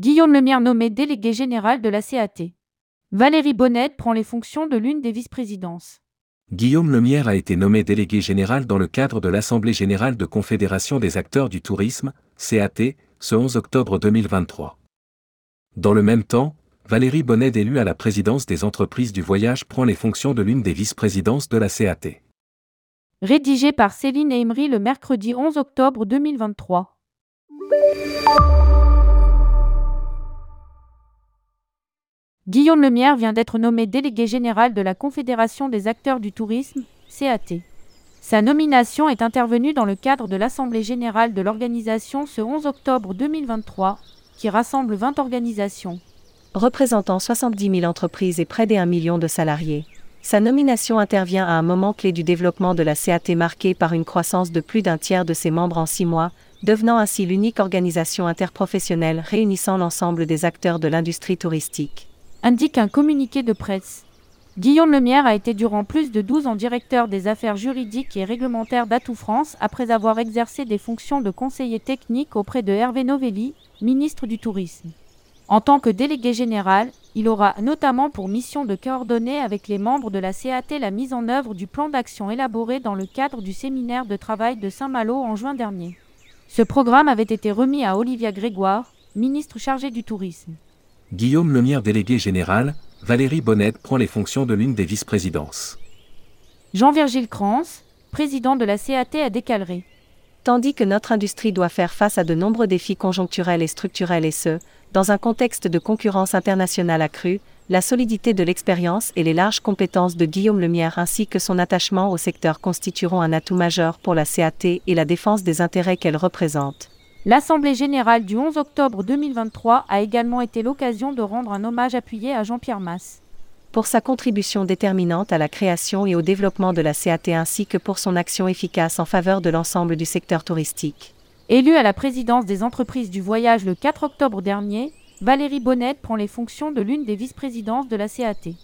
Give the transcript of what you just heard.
Guillaume Lemierre nommé délégué général de la CAT. Valérie Bonnet prend les fonctions de l'une des vice-présidences. Guillaume Lemierre a été nommé délégué général dans le cadre de l'Assemblée générale de Confédération des acteurs du tourisme, CAT, ce 11 octobre 2023. Dans le même temps, Valérie Bonnet, élue à la présidence des entreprises du voyage, prend les fonctions de l'une des vice-présidences de la CAT. Rédigé par Céline Emery le mercredi 11 octobre 2023. Guillaume Lemierre vient d'être nommé délégué général de la Confédération des acteurs du tourisme, CAT. Sa nomination est intervenue dans le cadre de l'Assemblée générale de l'organisation ce 11 octobre 2023, qui rassemble 20 organisations. Représentant 70 000 entreprises et près d'un million de salariés. Sa nomination intervient à un moment clé du développement de la CAT marqué par une croissance de plus d'un tiers de ses membres en six mois, devenant ainsi l'unique organisation interprofessionnelle réunissant l'ensemble des acteurs de l'industrie touristique. Indique un communiqué de presse. Guillaume Lemierre a été durant plus de 12 ans directeur des affaires juridiques et réglementaires d'Atout France après avoir exercé des fonctions de conseiller technique auprès de Hervé Novelli, ministre du Tourisme. En tant que délégué général, il aura notamment pour mission de coordonner avec les membres de la CAT la mise en œuvre du plan d'action élaboré dans le cadre du séminaire de travail de Saint-Malo en juin dernier. Ce programme avait été remis à Olivia Grégoire, ministre chargée du tourisme. Guillaume Lemierre, délégué général, Valérie Bonnet prend les fonctions de l'une des vice-présidences. Jean-Virgile Crans, président de la CAT à Décalerie. Tandis que notre industrie doit faire face à de nombreux défis conjoncturels et structurels et ce, dans un contexte de concurrence internationale accrue, la solidité de l'expérience et les larges compétences de Guillaume Lemierre ainsi que son attachement au secteur constitueront un atout majeur pour la CAT et la défense des intérêts qu'elle représente. L'Assemblée générale du 11 octobre 2023 a également été l'occasion de rendre un hommage appuyé à Jean-Pierre Masse. Pour sa contribution déterminante à la création et au développement de la CAT ainsi que pour son action efficace en faveur de l'ensemble du secteur touristique. Élue à la présidence des entreprises du voyage le 4 octobre dernier, Valérie Bonnet prend les fonctions de l'une des vice-présidences de la CAT.